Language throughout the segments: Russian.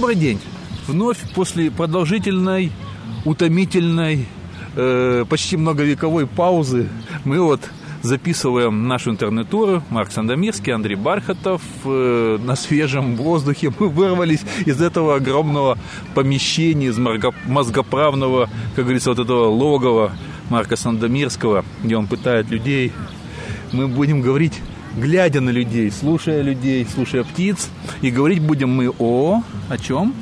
Добрый день. Вновь после продолжительной, утомительной, э, почти многовековой паузы мы вот записываем нашу интернет-туру. Марк Сандомирский, Андрей Бархатов. Э, на свежем воздухе мы вырвались из этого огромного помещения, из мозгоправного, как говорится, вот этого логова Марка Сандомирского, где он пытает людей. Мы будем говорить глядя на людей, слушая людей, слушая птиц. И говорить будем мы о... О чем?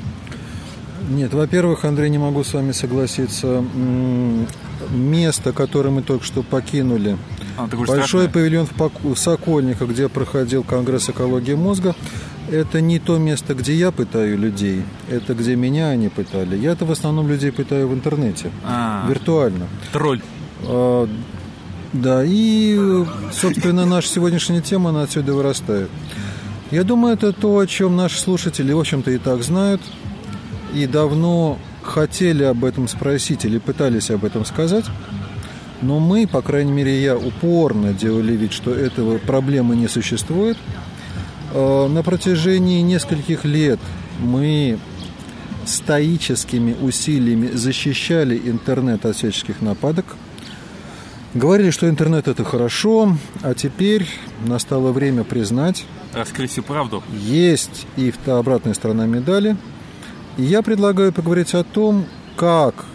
Нет, во-первых, Андрей, не могу с вами согласиться. Место, которое мы только что покинули, а, большой страшное. павильон в, Пок... в Сокольниках, где проходил Конгресс экологии мозга, это не то место, где я пытаю людей, это где меня они пытали. Я-то в основном людей пытаю в интернете, а, виртуально. Тролль. Да, и, собственно, наша сегодняшняя тема, она отсюда вырастает. Я думаю, это то, о чем наши слушатели, в общем-то, и так знают, и давно хотели об этом спросить или пытались об этом сказать. Но мы, по крайней мере, я упорно делали вид, что этого проблемы не существует. А, на протяжении нескольких лет мы стоическими усилиями защищали интернет от всяческих нападок – Говорили, что интернет это хорошо, а теперь настало время признать... Раскрыть всю правду. Есть и обратная сторона медали. И я предлагаю поговорить о том, как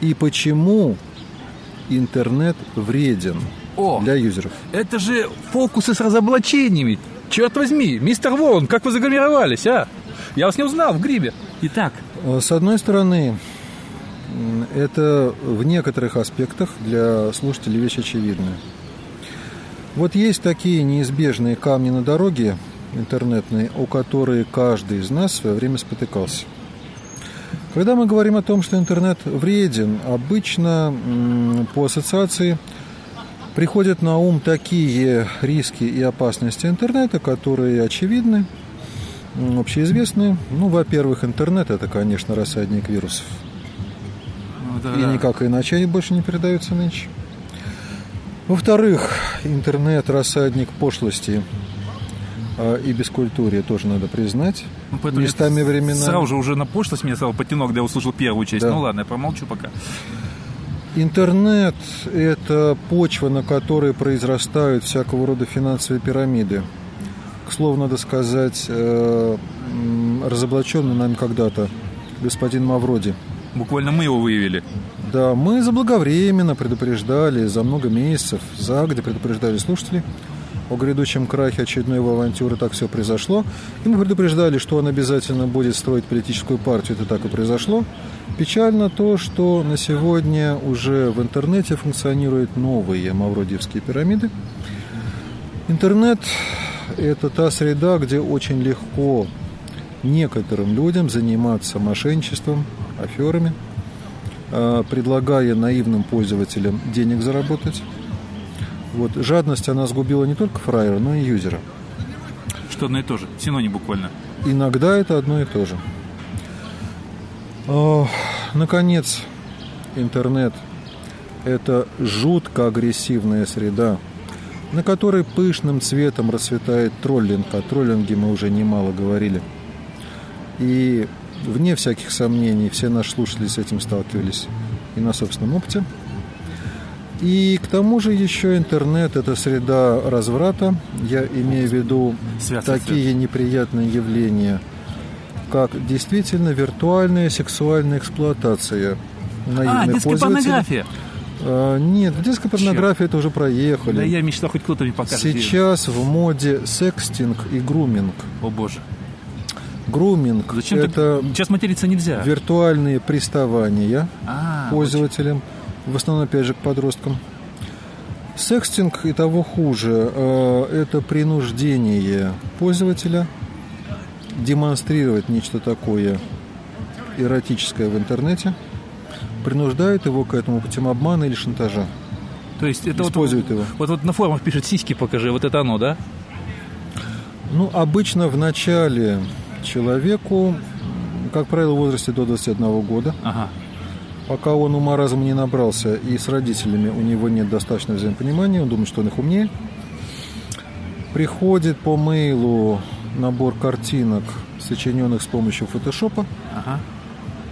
и почему интернет вреден о, для юзеров. Это же фокусы с разоблачениями. Черт возьми, мистер Вон, как вы загримировались, а? Я вас не узнал в грибе. Итак. С одной стороны, это в некоторых аспектах для слушателей вещь очевидная. Вот есть такие неизбежные камни на дороге интернетные, о которые каждый из нас в свое время спотыкался. Когда мы говорим о том, что интернет вреден, обычно по ассоциации приходят на ум такие риски и опасности интернета, которые очевидны, общеизвестны. Ну, во-первых, интернет – это, конечно, рассадник вирусов – да, и никак иначе они больше не передаются нынче. Во-вторых, интернет – рассадник пошлости а, и бескультурия тоже надо признать. Ну, Местами времена. Сразу же уже на пошлость меня сразу потянул, когда я услышал первую часть. Да. Ну ладно, я промолчу пока. Интернет – это почва, на которой произрастают всякого рода финансовые пирамиды. К слову, надо сказать, э, разоблаченный нами когда-то господин Мавроди – Буквально мы его выявили. Да, мы заблаговременно предупреждали, за много месяцев, за где предупреждали слушателей о грядущем крахе очередной его авантюры, так все произошло. И мы предупреждали, что он обязательно будет строить политическую партию, это так и произошло. Печально то, что на сегодня уже в интернете функционируют новые мавродиевские пирамиды. Интернет – это та среда, где очень легко некоторым людям заниматься мошенничеством, аферами, а, предлагая наивным пользователям денег заработать. Вот. Жадность, она сгубила не только фраера, но и юзера. Что одно и то же, синоним буквально. Иногда это одно и то же. О, наконец, интернет – это жутко агрессивная среда, на которой пышным цветом расцветает троллинг. О троллинге мы уже немало говорили. И вне всяких сомнений, все наши слушатели с этим сталкивались и на собственном опыте. И к тому же еще интернет – это среда разврата. Я имею в виду свят, такие свят. неприятные явления, как действительно виртуальная сексуальная эксплуатация наивных а, детская порнография. А, нет, детская порнография это уже проехали. Да я мечтал, хоть кто-то мне покажет. Сейчас в моде секстинг и груминг. О боже. Груминг Зачем это ты... Сейчас материться нельзя. Виртуальные приставания а, пользователям, очень. в основном, опять же, к подросткам. Секстинг и того хуже. Э, это принуждение пользователя демонстрировать нечто такое эротическое в интернете, принуждает его к этому путем обмана или шантажа. То есть это Использует вот, его. Вот, вот на форумах пишет сиськи покажи, вот это оно, да? Ну, обычно в начале человеку, как правило, в возрасте до 21 года. Ага. Пока он ума разума не набрался и с родителями у него нет достаточного взаимопонимания, он думает, что он их умнее. Приходит по мейлу набор картинок сочиненных с помощью фотошопа, Ага.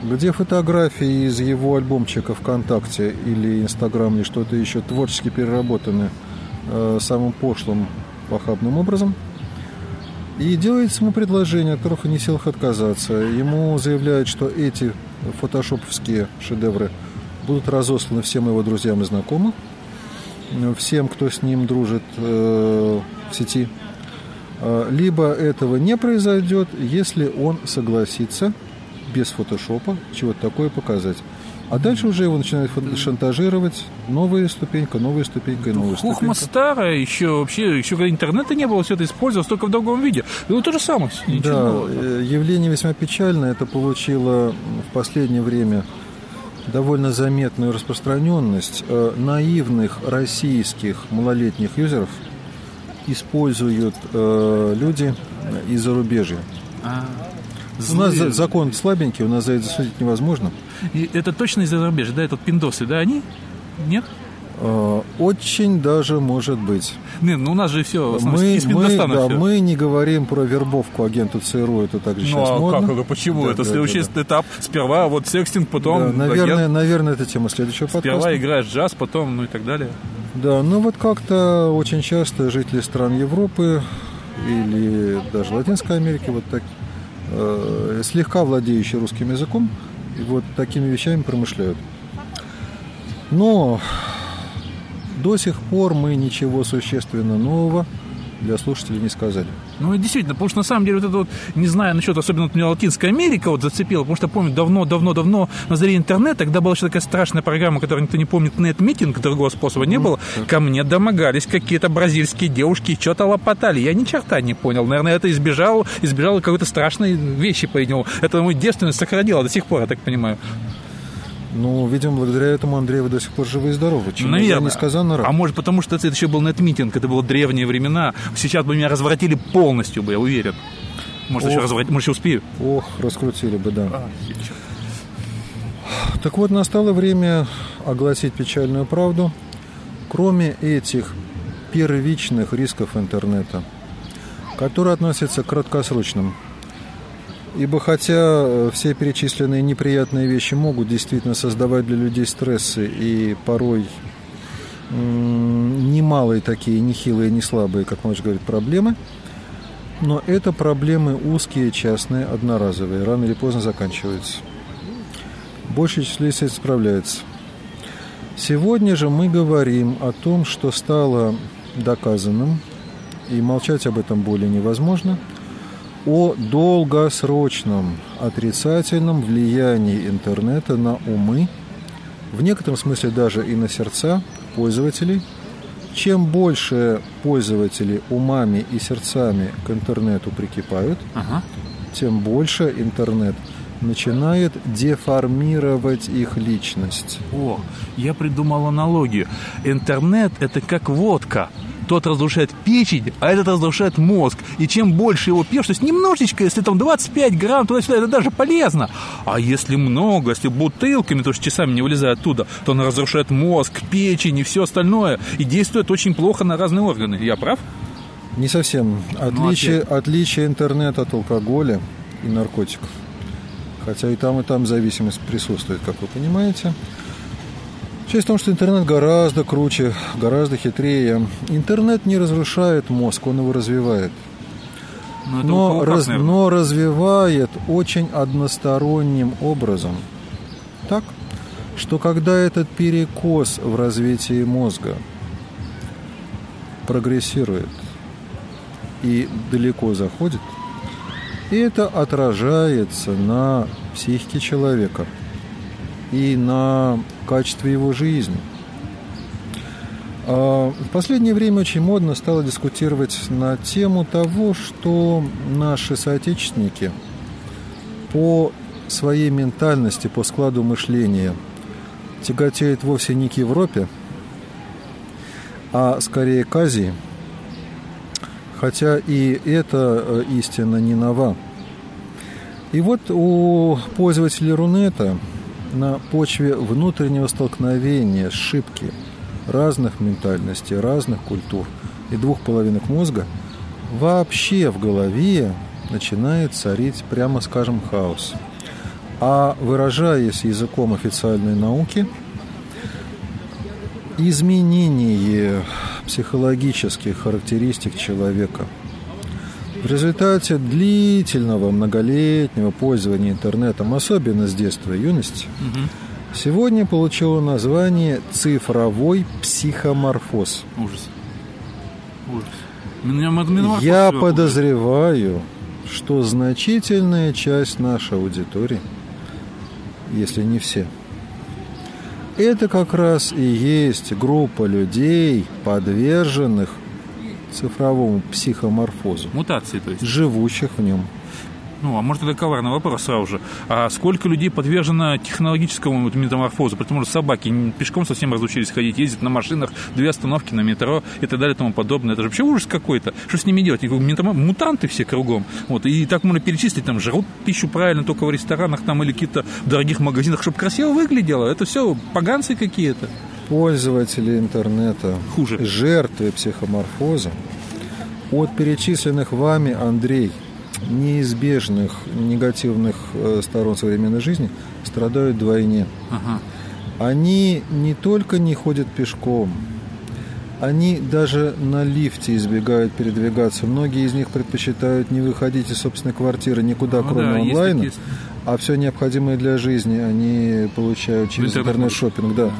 где фотографии из его альбомчика ВКонтакте или Инстаграм или что-то еще творчески переработаны э, самым пошлым похабным образом. И делается ему предложение, от которых он не в силах отказаться. Ему заявляют, что эти фотошоповские шедевры будут разосланы всем его друзьям и знакомым, всем, кто с ним дружит э, в сети. Э, Либо этого не произойдет, если он согласится без фотошопа чего-то такое показать. А дальше уже его начинают шантажировать. Новая ступенька, новая ступенька, и новая Хухма ступенька. старая, еще вообще, еще когда интернета не было, все это использовалось только в другом виде. Ну, то же самое. Ничего Да, нового. э, явление весьма печальное. Это получило в последнее время довольно заметную распространенность. Э, Наивных российских малолетних юзеров используют э, люди из зарубежья. А, У нас за- закон слабенький, у нас за это засудить невозможно. И это точно из-за зарубежья, да, этот пиндосы, да, они? Нет? Э, Очень даже может быть. Не, ну у нас же все Мы, из мы, да, всё. мы не говорим про вербовку агента ЦРУ, это также Ну сейчас а модно. как это, почему? Да, это да, следующий да, этап. Сперва вот секстинг, потом Да, наверное, агент. наверное, это тема следующего Сперва подкаста. играешь джаз, потом, ну и так далее. Да, ну вот как-то очень часто жители стран Европы или даже Латинской Америки, вот так, э, слегка владеющие русским языком, и вот такими вещами промышляют. Но до сих пор мы ничего существенно нового для слушателей не сказали. Ну действительно, потому что на самом деле вот это вот, не знаю насчет, особенно вот меня Латинская Америка вот зацепила, потому что помню давно-давно-давно на заре интернета, когда была еще такая страшная программа, которую никто не помнит, нет-митинг, другого способа не было, ко мне домогались какие-то бразильские девушки, что-то лопотали. Я ни черта не понял. Наверное, это избежал, избежал какой-то страшной вещи, по-видимому. Это мою девственность сохранила до сих пор, я так понимаю. Ну, видимо, благодаря этому, Андрей, вы до сих пор живы и здоровы. Чему я несказанно рад. А может потому, что это еще был нет-митинг, это было древние времена. Сейчас бы меня разворотили полностью бы, я уверен. Может, еще Ох. разворотить, может, еще успею. Ох, раскрутили бы, да. Так вот, настало время огласить печальную правду. Кроме этих первичных рисков интернета, которые относятся к краткосрочным, ибо хотя э, все перечисленные неприятные вещи могут действительно создавать для людей стрессы и порой немалые такие, не хилые, не слабые, как можно говорить, проблемы, но это проблемы узкие, частные, одноразовые, рано или поздно заканчиваются. Число с этим справляется. Сегодня же мы говорим о том, что стало доказанным, и молчать об этом более невозможно, о долгосрочном отрицательном влиянии интернета на умы, в некотором смысле даже и на сердца пользователей. Чем больше пользователи умами и сердцами к интернету прикипают, Ага. тем больше интернет начинает деформировать их личность. О, я придумал аналогию. Интернет – это как водка. Тот разрушает печень, а этот разрушает мозг. И чем больше его пьешь, то есть немножечко, если там 25 грамм туда-сюда, это даже полезно. А если много, если бутылками, то есть часами не вылезая оттуда, то он разрушает мозг, печень и все остальное. И действует очень плохо на разные органы. Я прав? Не совсем. Отличие, окей. отличие интернета от алкоголя и наркотиков. Хотя и там, и там зависимость присутствует, как вы понимаете. Часть в том, что интернет гораздо круче, гораздо хитрее. Интернет не разрушает мозг, он его развивает. Но, как, раз- наверное. но развивает очень односторонним образом. Так, что когда этот перекос в развитии мозга прогрессирует и далеко заходит, это отражается на психике человека и на качестве его жизни. А, В последнее время очень модно стало дискутировать на тему того, что наши соотечественники по своей ментальности, по складу мышления тяготеют вовсе не к Европе, а скорее к Азии. Хотя и эта э, истина не нова. И вот у пользователей Рунета на почве внутреннего столкновения, сшибки разных ментальностей, разных культур и двух половинок мозга вообще в голове начинает царить, прямо скажем, хаос. А выражаясь языком официальной науки, изменение психологических характеристик человека в результате длительного многолетнего пользования интернетом, особенно с детства и юности, угу. сегодня получило название цифровой психоморфоз. Ужас. Ужас. Меня Я подозреваю, что значительная часть нашей аудитории, если не все, это как раз и есть группа людей, подверженных цифровому психоморфозу. Мутации, то есть. Живущих в нем. Ну, а может, это коварный вопрос сразу же. А сколько людей подвержено технологическому метаморфозу? Потому что собаки пешком совсем разучились ходить, ездят на машинах, две остановки на метро и так далее и тому подобное. Это же вообще ужас какой-то. Что с ними делать? Мутанты все кругом. Вот. И так можно перечислить, там, жрут пищу правильно только в ресторанах там или каких-то дорогих магазинах, чтобы красиво выглядело. Это все поганцы какие-то. Пользователи интернета, Хуже. жертвы психоморфоза, от перечисленных вами, Андрей, неизбежных негативных э, сторон современной жизни страдают вдвойне. Ага. Они не только не ходят пешком, они даже на лифте избегают передвигаться. Многие из них предпочитают не выходить из собственной квартиры никуда, ну, кроме да, онлайна. Есть, а все необходимое для жизни они получают через интернет-шоппинг. Да.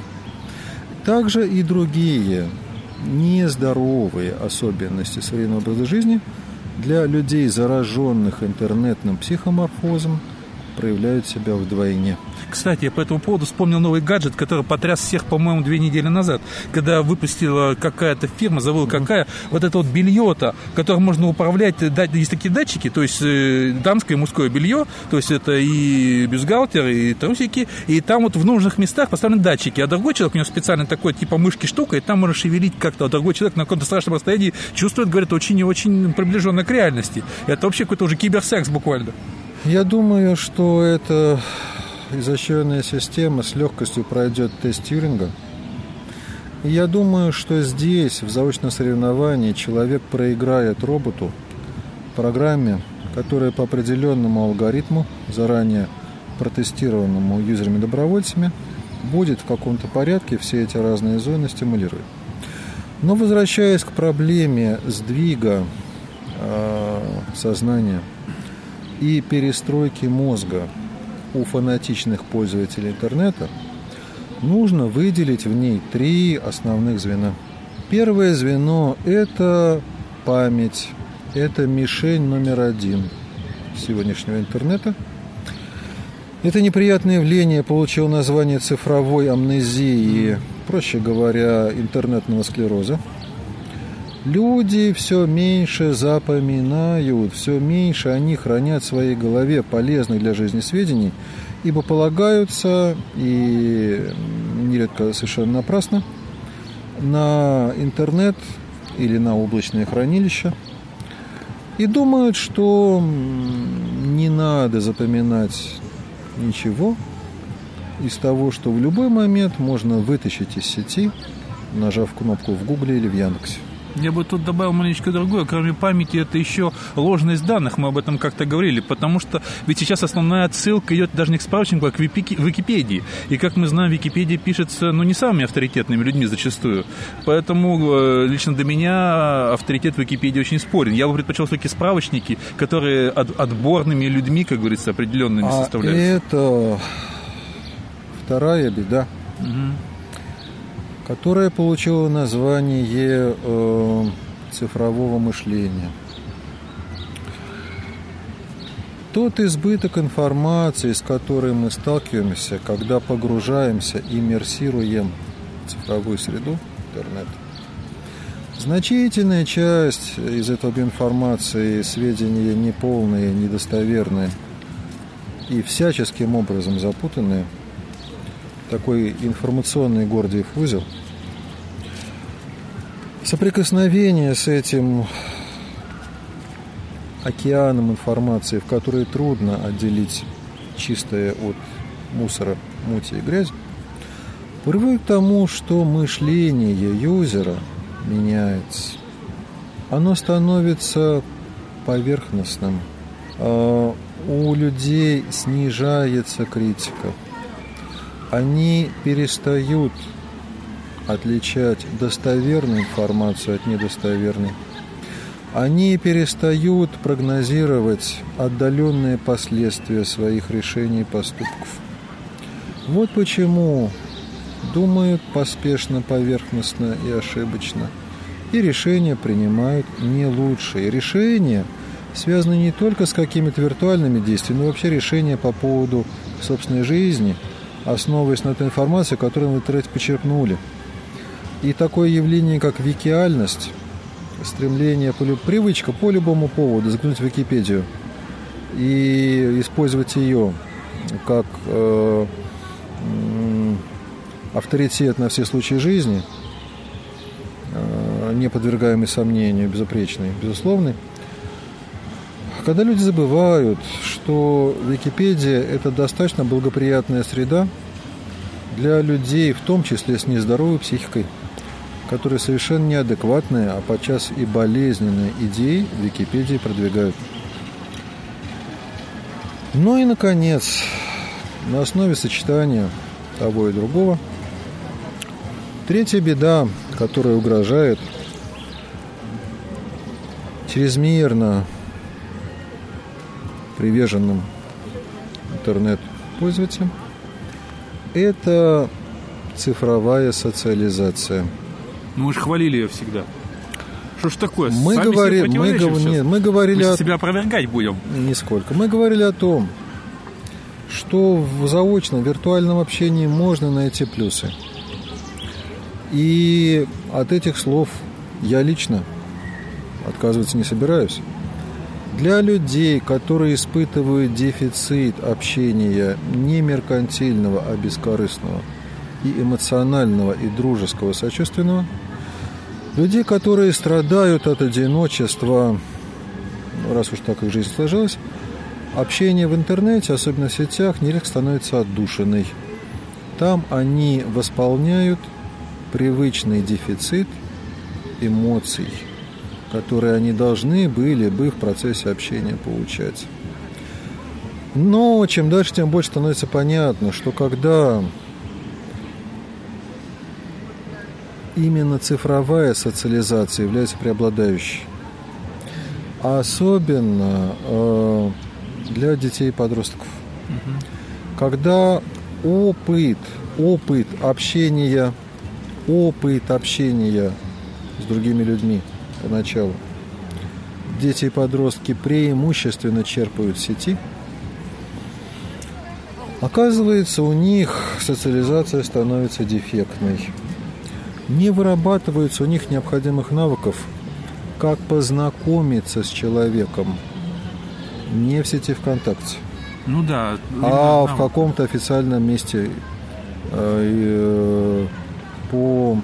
Также и другие нездоровые особенности современного образа жизни – для людей, зараженных интернетным психоморфозом, проявляют себя вдвойне. Кстати, я по этому поводу вспомнил новый гаджет, который потряс всех, по-моему, две недели назад, когда выпустила какая-то фирма, забыл какая, вот это вот белье-то, которым можно управлять, есть такие датчики, то есть э, дамское и мужское белье, то есть это и бюстгальтер, и трусики, и там вот в нужных местах поставлены датчики, а другой человек, у него специально такой типа мышки штука, и там можно шевелить как-то, а другой человек на каком-то страшном расстоянии чувствует, говорит, очень и очень приближенно к реальности. Это вообще какой-то уже киберсекс буквально. Я думаю, что эта изощренная система с легкостью пройдет тест Тьюринга. Я думаю, что здесь, в заочном соревновании, человек проиграет роботу, программе, которая по определенному алгоритму, заранее протестированному юзерами-добровольцами, будет в каком-то порядке все эти разные зоны стимулировать. Но возвращаясь к проблеме сдвига э, сознания – и перестройки мозга у фанатичных пользователей интернета, нужно выделить в ней три основных звена. Первое звено – это память, это мишень номер один сегодняшнего интернета. Это неприятное явление получило название цифровой амнезии, проще говоря, интернетного склероза – Люди все меньше запоминают, все меньше они хранят в своей голове полезных для жизни сведений, ибо полагаются, и нередко совершенно напрасно, на интернет или на облачные хранилища, и думают, что не надо запоминать ничего из того, что в любой момент можно вытащить из сети, нажав кнопку в Гугле или в Яндексе. Я бы тут добавил маленечко другое. Кроме памяти, это еще ложность данных. Мы об этом как-то говорили. Потому что ведь сейчас основная отсылка идет даже не к справочнику, а к Википедии. И как мы знаем, Википедия пишется, ну, не самыми авторитетными людьми зачастую. Поэтому э, лично для меня авторитет Википедии очень спорен. Я бы предпочел все-таки справочники, которые от, отборными людьми, как говорится, определенными а составляются. это вторая беда. Угу которая получила название э, цифрового мышления. Тот избыток информации, с которой мы сталкиваемся, когда погружаемся, иммерсируем в цифровую среду, интернет, значительная часть из этой информации, сведения неполные, недостоверные и всяческим образом запутанные – такой информационный Гордиев узел. Соприкосновение с этим океаном информации, в которой трудно отделить чистое от мусора, мути и грязи, приводит к тому, что мышление юзера меняется. Оно становится поверхностным, э, у людей снижается критика. Они перестают отличать достоверную информацию от недостоверной. Они перестают прогнозировать отдаленные последствия своих решений и поступков. Вот почему думают поспешно, поверхностно и ошибочно. И решения принимают не лучшие. Решения связаны не только с какими-то виртуальными действиями, но вообще решения по поводу собственной жизни, основываясь на той информации, которую в интернете почерпнули – и такое явление, как викиальность, стремление, привычка по любому поводу заглянуть в Википедию и использовать ее как э, авторитет на все случаи жизни, э, не подвергаемый сомнению, безупречный, безусловный, когда люди забывают, что Википедия – это достаточно благоприятная среда для людей, в том числе с нездоровой психикой – которые совершенно неадекватные, а подчас и болезненные идеи Википедии продвигают. Ну и, наконец, на основе сочетания того и другого, третья беда, которая угрожает чрезмерно приверженным интернет-пользователям, это цифровая социализация – ну, мы же хвалили ее всегда. Что ж такое? Мы, говори, мы, гов... Нет, мы говорили мы о... себя опровергать будем. Нисколько. Мы говорили о том, что в заочном виртуальном общении можно найти плюсы. И от этих слов я лично отказываться не собираюсь. Для людей, которые испытывают дефицит общения не меркантильного, а бескорыстного, и эмоционального, и дружеского, сочувственного – Людей, которые страдают от одиночества, раз уж так их жизнь сложилась, общение в интернете, особенно в сетях, нередко становится отдушиной. Там они восполняют привычный дефицит эмоций, которые они должны были бы в процессе общения получать. Но чем дальше, тем больше становится понятно, что когда именно цифровая социализация является преобладающей. Особенно э, для детей и подростков. Угу. Когда опыт, опыт общения, опыт общения с другими людьми поначалу, дети и подростки преимущественно черпают сети, оказывается, у них социализация становится дефектной не вырабатывается у них необходимых навыков, как познакомиться с человеком не в сети ВКонтакте. Ну да. А в каком-то официальном месте э, э, по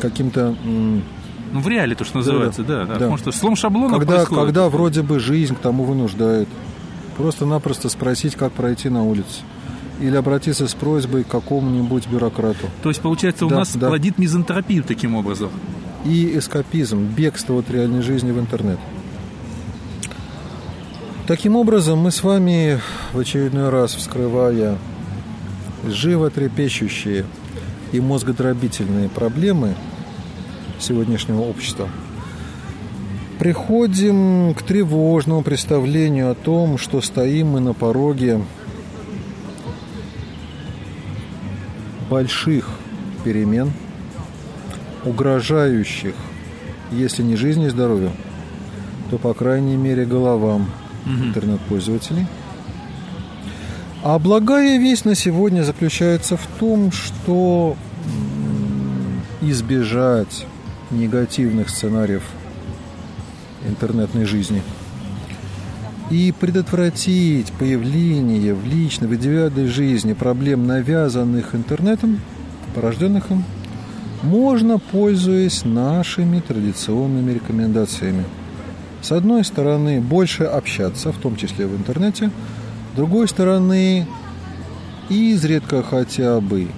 каким-то ну, в реале то, что называется, да. да, да. да. Потому что слом шаблона когда, происходит. Когда вроде бы жизнь к тому вынуждает. Просто-напросто спросить, как пройти на улице или обратиться с просьбой к какому-нибудь бюрократу. То есть, получается, у да, нас да. плодит мизантропию таким образом. И эскапизм, бегство от реальной жизни в интернет. Таким образом, мы с вами в очередной раз, вскрывая животрепещущие и мозгодробительные проблемы сегодняшнего общества, приходим к тревожному представлению о том, что стоим мы на пороге больших перемен, угрожающих, если не жизни и здоровью, то, по крайней мере, головам угу. интернет-пользователей. А благая весть на сегодня заключается в том, что избежать негативных сценариев интернетной жизни – и предотвратить появление в личной, в индивидуальной жизни проблем, навязанных интернетом, порожденных им, можно, пользуясь нашими традиционными рекомендациями. С одной стороны, больше общаться, в том числе в интернете. С другой стороны, изредка хотя бы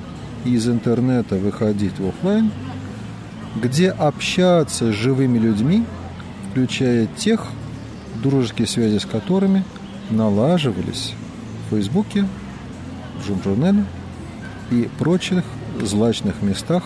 из интернета выходить в офлайн, где общаться с живыми людьми, включая тех, дружеские связи с которыми налаживались в Фейсбуке, в Журнале и прочих злачных местах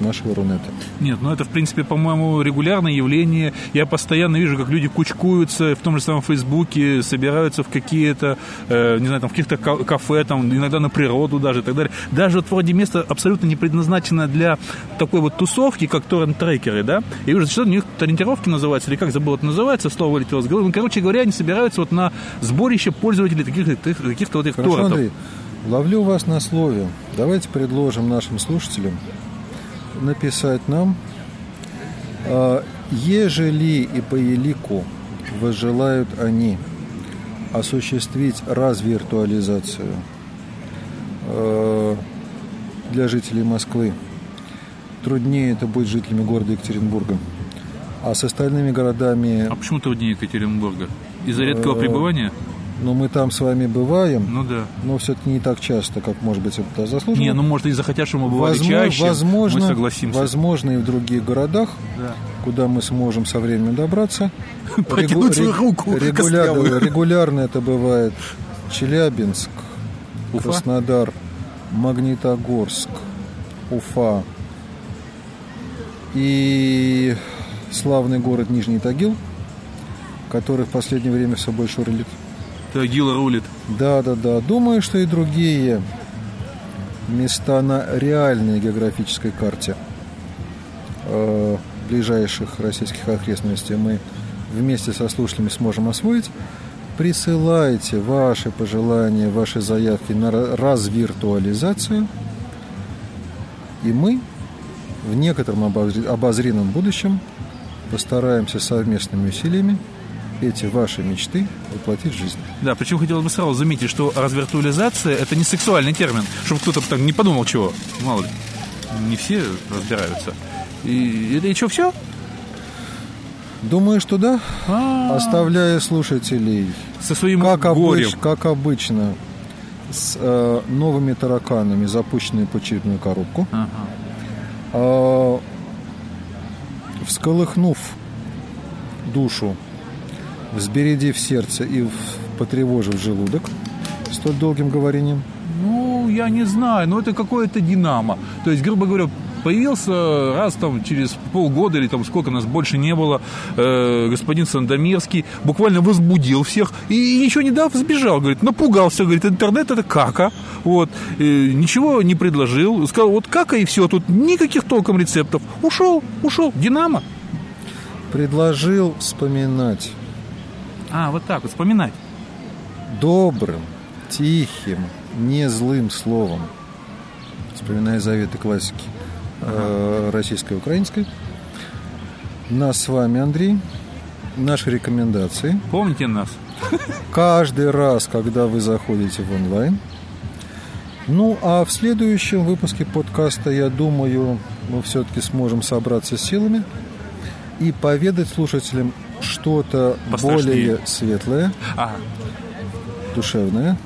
нашего Рунета. Нет, ну это, в принципе, по-моему, регулярное явление. Я постоянно вижу, как люди кучкуются в том же самом Фейсбуке, собираются в какие-то, э, не знаю, там, в каких-то кафе, там, иногда на природу даже и так далее. Даже вот вроде место абсолютно не предназначено для такой вот тусовки, как торрент-трекеры, да? И уже что у них ориентировки называются, или как забыл это называется, слово вылетело с головы. Ну, короче говоря, они собираются вот на сборище пользователей таких, каких-то вот их Хорошо, торрентов. Андрей, ловлю вас на слове. Давайте предложим нашим слушателям написать нам, а, ежели и по елику возжелают они осуществить развиртуализацию а, для жителей Москвы, труднее это будет жителями города Екатеринбурга. А с остальными городами... А почему труднее Екатеринбурга? Из-за редкого пребывания? Но мы там с вами бываем, Ну да. но все-таки не так часто, как, может быть, это заслуженно. Не, ну может и захотят, чтобы мы бывали Возможно, чаще, возможно, мы согласимся. возможно и в других городах, Да. куда мы сможем со временем добраться. Свою Регу- руку регулярно, регулярно это бывает Челябинск, Уфа? Краснодар, Магнитогорск, Уфа и славный город Нижний Тагил, который в последнее время все больше рулит. Тагил рулит. Да, да, да. Думаю, что и другие места на реальной географической карте э, ближайших российских окрестностей мы вместе со слушателями сможем освоить. Присылайте ваши пожелания, ваши заявки на ра- развиртуализацию. И мы в некотором обозри- обозримом будущем постараемся совместными усилиями эти ваши мечты воплотить в жизнь. Да, причем хотелось бы сразу заметить, что развиртуализация – это не сексуальный термин, чтобы кто-то там не подумал чего. Мало ли, не все разбираются. И это еще все? Думаю, что да. А, Оставляя слушателей, со своим как, горем. обыч- как обычно, с э, новыми тараканами, запущенные по черепную коробку, Ага. а, всколыхнув душу, взбередив сердце и потревожив желудок столь долгим говорением, Ну, я не знаю, но это какое-то динамо. То есть, грубо говоря, появился раз там через полгода или там сколько нас больше не было, э, господин Сандомирский буквально возбудил всех и, и ничего не дав, сбежал, говорит, напугался, говорит, интернет это кака, вот, э, ничего не предложил, сказал, вот кака и все, тут никаких толком рецептов, ушел, ушел, динамо. предложил вспоминать А, вот так вот, вспоминать. добрым, тихим, не злым словом, вспоминая заветы классики э, российской и украинской, нас с вами, Андрей, наши рекомендации. Помните нас? Каждый раз, когда вы заходите в онлайн. Ну, а в следующем выпуске подкаста, я думаю, мы все-таки сможем собраться с силами и поведать слушателям что-то более светлое, А, душевное,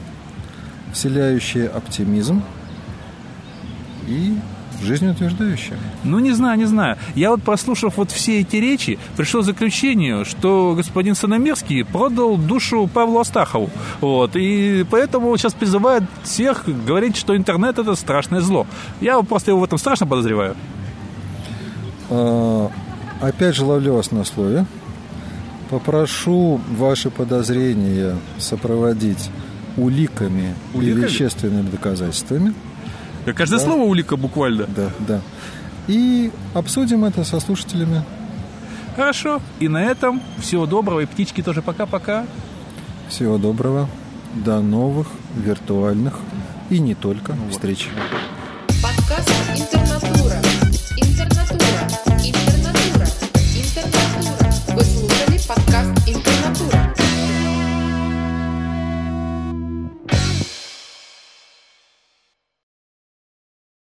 вселяющее оптимизм и жизнеутверждающее. Ну, не знаю, не знаю. Я вот, прослушав вот все эти речи, пришел к заключению, что господин Саномирский продал душу Павлу Астахову. Вот. И поэтому сейчас призывает всех говорить, что интернет – это страшное зло. Я просто его в этом страшно подозреваю. А, Опять же ловлю вас на слове. Попрошу ваши подозрения сопроводить уликами, Уликами? и вещественными доказательствами. Каждое слово улика буквально. Да, да. И обсудим это со слушателями. Хорошо. И на этом всего доброго. И птички тоже пока-пока. Всего доброго. До новых виртуальных и не только встреч. подкаст «Интернатура».